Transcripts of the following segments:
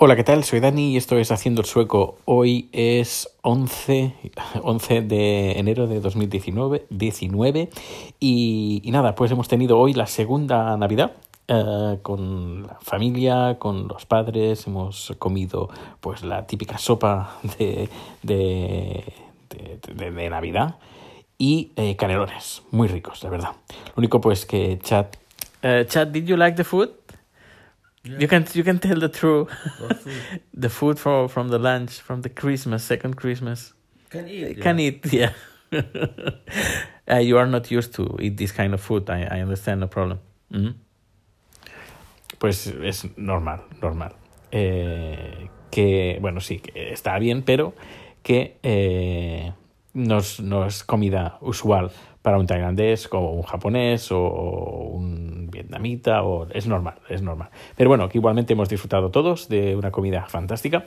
Hola, ¿qué tal? Soy Dani y esto es Haciendo el Sueco. Hoy es 11, 11 de enero de 2019 19, y, y nada, pues hemos tenido hoy la segunda Navidad eh, con la familia, con los padres, hemos comido pues la típica sopa de, de, Navidad y eh, canelones, muy ricos, la verdad. Lo único pues que Chat... Uh, Chat, did you like the food? Yeah. You can you can tell the truth. Food? the food from from the lunch from the Christmas second Christmas. Can eat. Can yeah. eat, yeah. uh, you are not used to eat this kind of food. I, I understand, the problem. mm -hmm. Pues es normal, normal. Eh, que, bueno, sí, que está bien, pero que eh, no, es, no es comida usual para un tailandés o un japonés o un vietnamita, o, es normal, es normal. Pero bueno, que igualmente hemos disfrutado todos de una comida fantástica.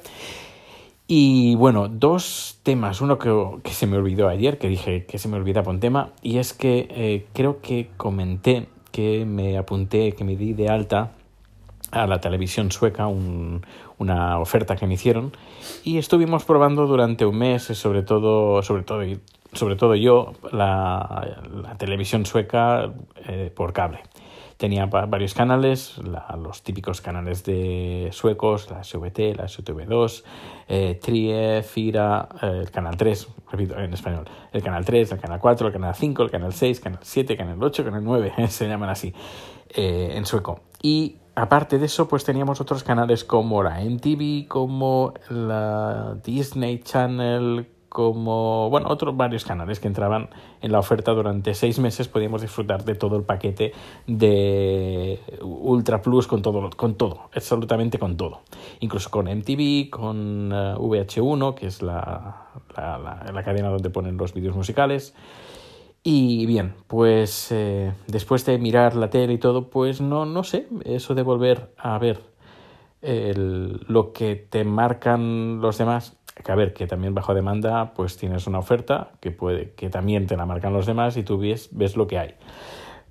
Y bueno, dos temas. Uno que, que se me olvidó ayer, que dije que se me olvidaba un tema, y es que eh, creo que comenté que me apunté, que me di de alta a la televisión sueca un, una oferta que me hicieron y estuvimos probando durante un mes, sobre todo, sobre todo, sobre todo yo, la, la televisión sueca eh, por cable. Tenía va- varios canales, la- los típicos canales de suecos, la SVT, la STV2, eh, Trie, Fira, eh, el canal 3, repito, en español, el canal 3, el canal 4, el canal 5, el canal 6, canal 7, canal 8, canal 9, se llaman así eh, en sueco. Y aparte de eso, pues teníamos otros canales como la MTV, como la Disney Channel, como, bueno, otros varios canales que entraban en la oferta durante seis meses. Podíamos disfrutar de todo el paquete de Ultra Plus con todo, con todo, absolutamente con todo. Incluso con MTV, con eh, VH1, que es la, la, la- la cadena donde ponen los vídeos musicales. Y bien, pues eh, después de mirar la tele y todo, pues no, no sé, eso de volver a ver el- lo que te marcan los demás, que a ver, que también bajo demanda, pues tienes una oferta que puede, que también te la marcan los demás y tú ves, ves lo que hay.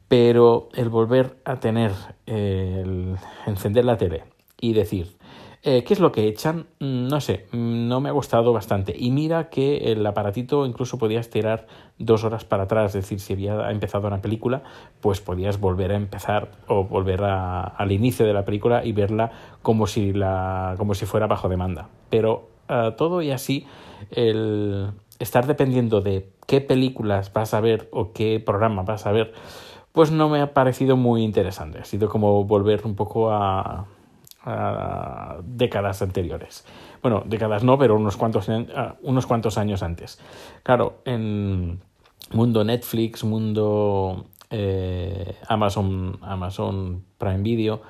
Pero el volver a tener, el encender la tele y decir, eh, ¿qué es lo que echan? Mm, No sé, mm, no me ha gustado bastante. Y mira que el aparatito incluso podías tirar dos horas para atrás, es decir, si había empezado una película, pues podías volver a empezar o volver a- al inicio de la película y verla como si, la, como si fuera bajo demanda. Pero eh, todo y así, el estar dependiendo de qué películas vas a ver o qué programa vas a ver, pues no me ha parecido muy interesante. Ha sido como volver un poco a, décadas anteriores. Bueno, décadas no, pero unos cuantos, ah, unos cuantos años antes. Claro, en mundo Netflix, mundo eh, Amazon, Amazon Prime Video,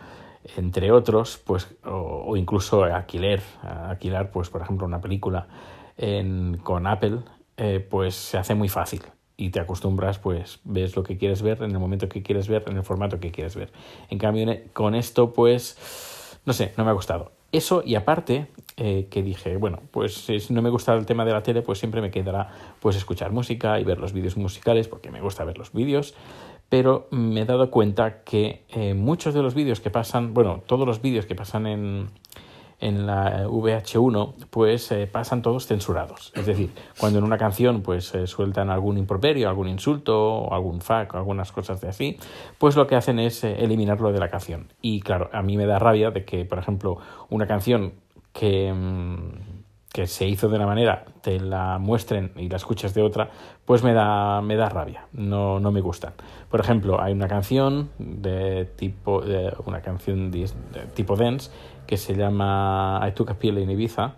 entre otros, pues, o, incluso alquiler, alquilar, pues, por ejemplo, una película en- con Apple, eh, pues se hace muy fácil y te acostumbras, pues ves lo que quieres ver en el momento que quieres ver, en el formato que quieres ver. En cambio, en- con esto, pues, no sé, no me ha gustado. Eso y aparte, eh, que dije, bueno, pues si no me gusta el tema de la tele, pues siempre me quedará pues escuchar música y ver los vídeos musicales, porque me gusta ver los vídeos, pero me he dado cuenta que eh, muchos de los vídeos que pasan, bueno, todos los vídeos que pasan en, en la VH1 pues eh, pasan todos censurados. Es decir, cuando en una canción pues eh, sueltan algún improperio, algún insulto, o algún fuck, algunas cosas de así, pues lo que hacen es eh, eliminarlo de la canción. Y claro, a mí me da rabia de que, por ejemplo, una canción que, mm, que se hizo de una manera te la muestren y la escuchas de otra, pues me da, me da rabia, no, no me gustan. Por ejemplo, hay una canción de tipo, de una canción de, tipo dance que se llama I Took a Pill in Ibiza.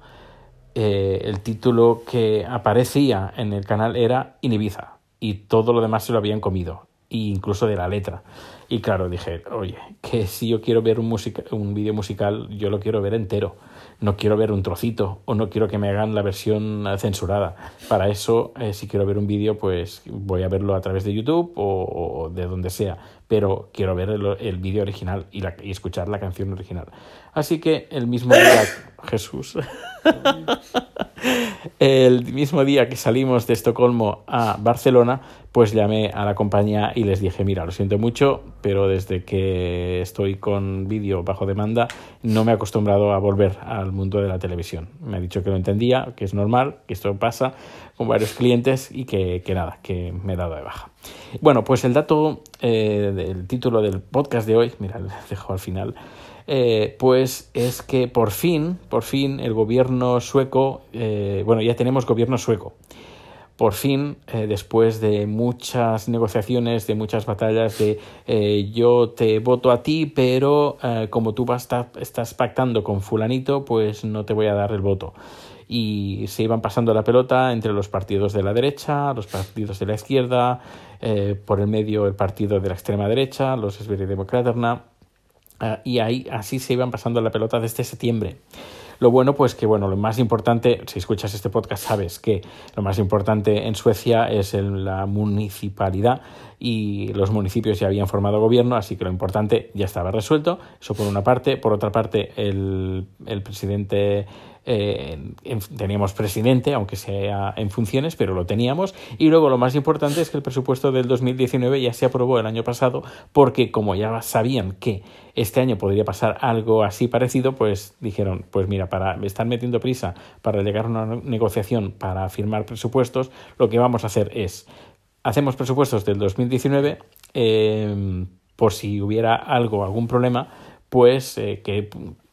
Eh, el título que aparecía en el canal era Ibiza y todo lo demás se lo habían comido, e incluso de la letra. Y claro, dije, oye, que si yo quiero ver un, musica un vídeo musical, yo lo quiero ver entero. No quiero ver un trocito o no quiero que me hagan la versión censurada. Para eso, eh, si quiero ver un vídeo, pues voy a verlo a través de YouTube o de donde sea. Pero quiero ver el, el vídeo original y, la, y escuchar la canción original. Así que el mismo día, Jesús, El mismo día que salimos de Estocolmo a Barcelona, pues llamé a la compañía y les dije, mira, lo siento mucho, pero desde que estoy con vídeo bajo demanda no me he acostumbrado a volver al mundo de la televisión. Me ha dicho que lo entendía, que es normal, que esto pasa con varios clientes y que, que nada, que me he dado de baja. Bueno, pues el dato eh, del título del podcast de hoy, mira, dejo al final, eh, pues es que por fin, por fin el gobierno sueco, eh, bueno, ya tenemos gobierno sueco. Por fin, eh, después de muchas negociaciones, de muchas batallas, de eh, yo te voto a ti, pero como tú vas, estás pactando con fulanito, pues no te voy a dar el voto. Y se iban pasando la pelota entre los partidos de la derecha, los partidos de la izquierda, eh, por el medio el partido de la extrema derecha, los Sverigedemokraterna, Uh, y ahí así se iban pasando la pelota desde septiembre. Lo bueno, pues que bueno, lo más importante, si escuchas este podcast, sabes que lo más importante en Suecia es el, la municipalidad y los municipios ya habían formado gobierno, así que lo importante ya estaba resuelto. Eso por una parte. Por otra parte, el, el presidente eh, en, teníamos presidente, aunque sea en funciones, pero lo teníamos. Y luego lo más importante es que el presupuesto del 2019 ya se aprobó el año pasado, porque como ya sabían que este año podría pasar algo así parecido, pues dijeron, pues mira, para estar metiendo prisa para llegar a una negociación para firmar presupuestos, lo que vamos a hacer es, hacemos presupuestos del 2019, eh, por si hubiera algo, algún problema, pues eh, que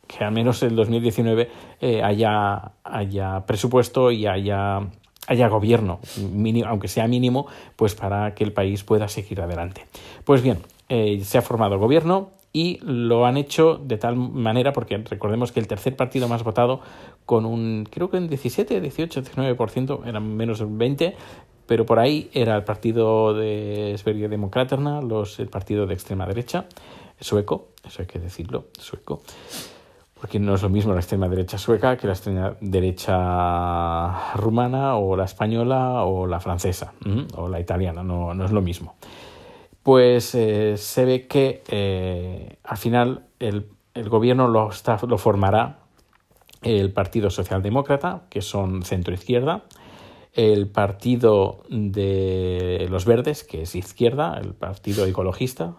que al menos el 2019 eh, haya, haya presupuesto y haya, haya gobierno, mínimo, aunque sea mínimo, pues para que el país pueda seguir adelante. Pues bien, eh, se ha formado gobierno y lo han hecho de tal manera, porque recordemos que el tercer partido más votado, con un, creo que un 17, 18, 19%, eran menos un 20%, pero por ahí era el partido de Sverigedemokraterna, los, el partido de extrema derecha, sueco, eso hay que decirlo, sueco porque no es lo mismo la extrema derecha sueca que la extrema derecha rumana o la española o la francesa o la italiana, no, no es lo mismo. Pues eh, se ve que eh, al final el, el gobierno lo, lo, formará el Partido Socialdemócrata, que son centro-izquierda, el Partido de los Verdes, que es izquierda, el Partido Ecologista,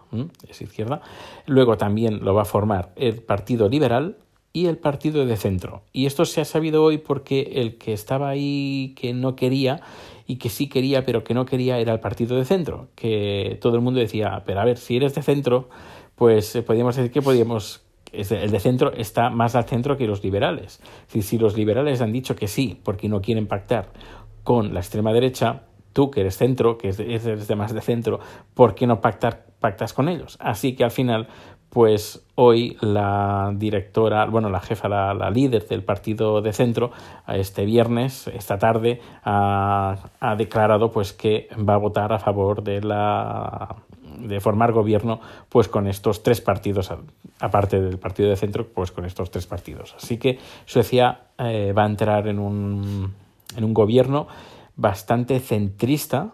es izquierda, luego también lo va a formar el Partido Liberal, y el partido de centro. Y esto se ha sabido hoy porque el que estaba ahí que no quería y que sí quería pero que no quería era el partido de centro, que todo el mundo decía, pero a ver, si eres de centro, pues eh, podríamos decir que podríamos el de centro está más al centro que los liberales. Si, si los liberales han dicho que sí, porque no quieren pactar con la extrema derecha, tú que eres centro, que eres de más de centro, ¿por qué no pactar, pactas con ellos? Así que al final, pues hoy la directora, bueno, la jefa, la, líder del partido de centro, este viernes, esta tarde, ha, ha, declarado pues que va a votar a favor de la de formar gobierno pues con estos tres partidos aparte del partido de centro pues con estos tres partidos. Así que Suecia eh, va a entrar en un en un gobierno bastante centrista.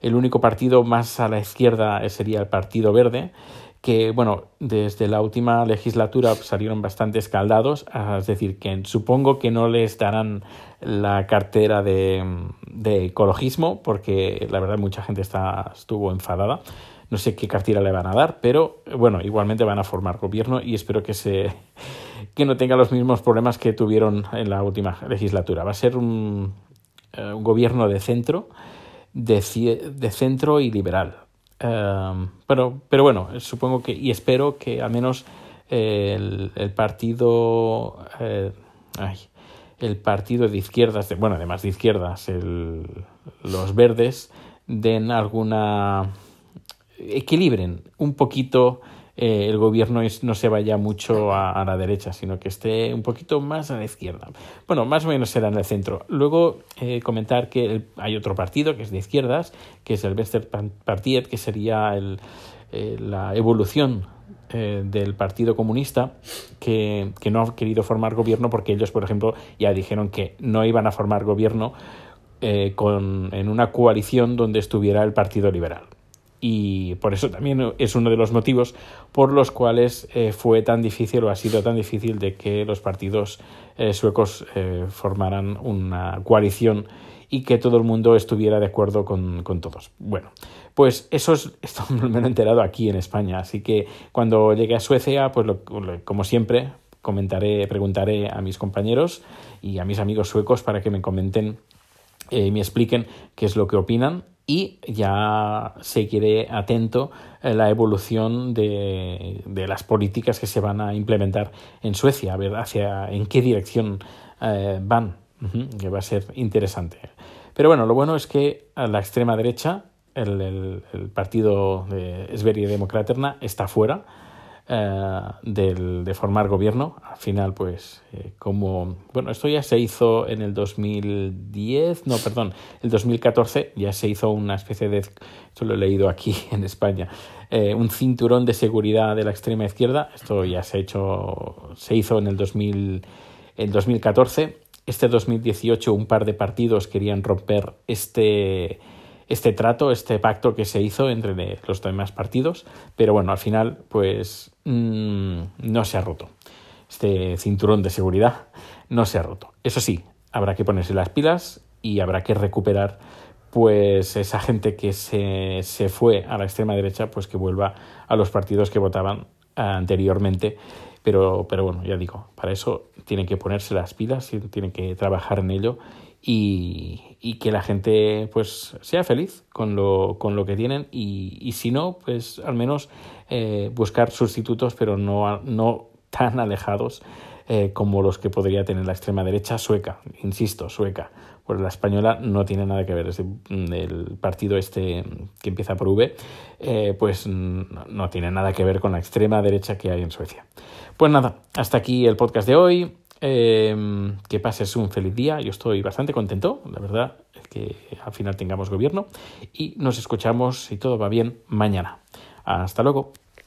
El único partido más a la izquierda sería el Partido Verde que, bueno, desde la última legislatura salieron bastante escaldados, es decir, que supongo que no les darán la cartera de, de ecologismo, porque la verdad mucha gente está, estuvo enfadada. No sé qué cartera le van a dar, pero bueno, igualmente van a formar gobierno y espero que se que no tenga los mismos problemas que tuvieron en la última legislatura. Va a ser un, eh, un gobierno de centro, de, de centro y liberal Um, pero, pero bueno, supongo que y espero que al menos el, el partido eh, el partido de izquierdas, de, bueno, además de izquierdas, el, los verdes den alguna equilibren un poquito eh, el gobierno es, no se vaya mucho a, la derecha, sino que esté un poquito más a la izquierda. Bueno, más o menos será en el centro. Luego eh, comentar que hay otro partido que es de izquierdas, que es el Vester Partiet, que sería el, eh, la evolución del Partido Comunista que, no ha querido formar gobierno porque ellos, por ejemplo, ya dijeron que no iban a formar gobierno con, en una coalición donde estuviera el Partido Liberal y por eso también es uno de los motivos por los cuales eh, fue tan difícil o ha sido tan difícil de que los partidos eh, suecos eh, formaran una coalición y que todo el mundo estuviera de acuerdo con, todos. Bueno, pues eso es, esto me lo he enterado aquí en España, así que cuando llegue a Suecia, pues lo, como siempre, comentaré, preguntaré a mis compañeros y a mis amigos suecos para que me comenten y me expliquen qué es lo que opinan y ya seguiré atento a la evolución de, de, las políticas que se van a implementar en Suecia, a ver hacia en qué dirección eh, van, que va a ser interesante. Pero bueno, lo bueno es que a la extrema derecha, el, el, partido de Sverige Demokraterna está fuera eh, del, de formar gobierno. Al final, pues, eh, como. Bueno, esto ya se hizo en el 2010, no, perdón, el 2014 ya se hizo una especie de. Esto lo he leído aquí en España. Eh, un cinturón de seguridad de la extrema izquierda. Esto ya se ha hecho. Se hizo en el 2000, el 2014. Este 2018 un par de partidos querían romper este este trato, este pacto que se hizo entre los demás partidos, pero bueno, al final pues mmm, no se ha roto. Este cinturón de seguridad no se ha roto. Eso sí, habrá que ponerse las pilas y habrá que recuperar pues esa gente que se, se fue a la extrema derecha, pues que vuelva a los partidos que votaban anteriormente. Pero, pero bueno, ya digo, para eso tienen que ponerse las pilas, tienen que trabajar en ello y, que la gente pues sea feliz con lo, con lo que tienen y, y si no, pues al menos eh, buscar sustitutos, pero no, no tan alejados eh, como los que podría tener la extrema derecha sueca, insisto, sueca. Pues la española no tiene nada que ver, es el partido este que empieza por V, eh, pues no tiene nada que ver con la extrema derecha que hay en Suecia. Pues nada, hasta aquí el podcast de hoy. Eh, que pases un feliz día. Yo estoy bastante contento, la verdad, que al final tengamos gobierno. Y nos escuchamos, si todo va bien, mañana. Hasta luego.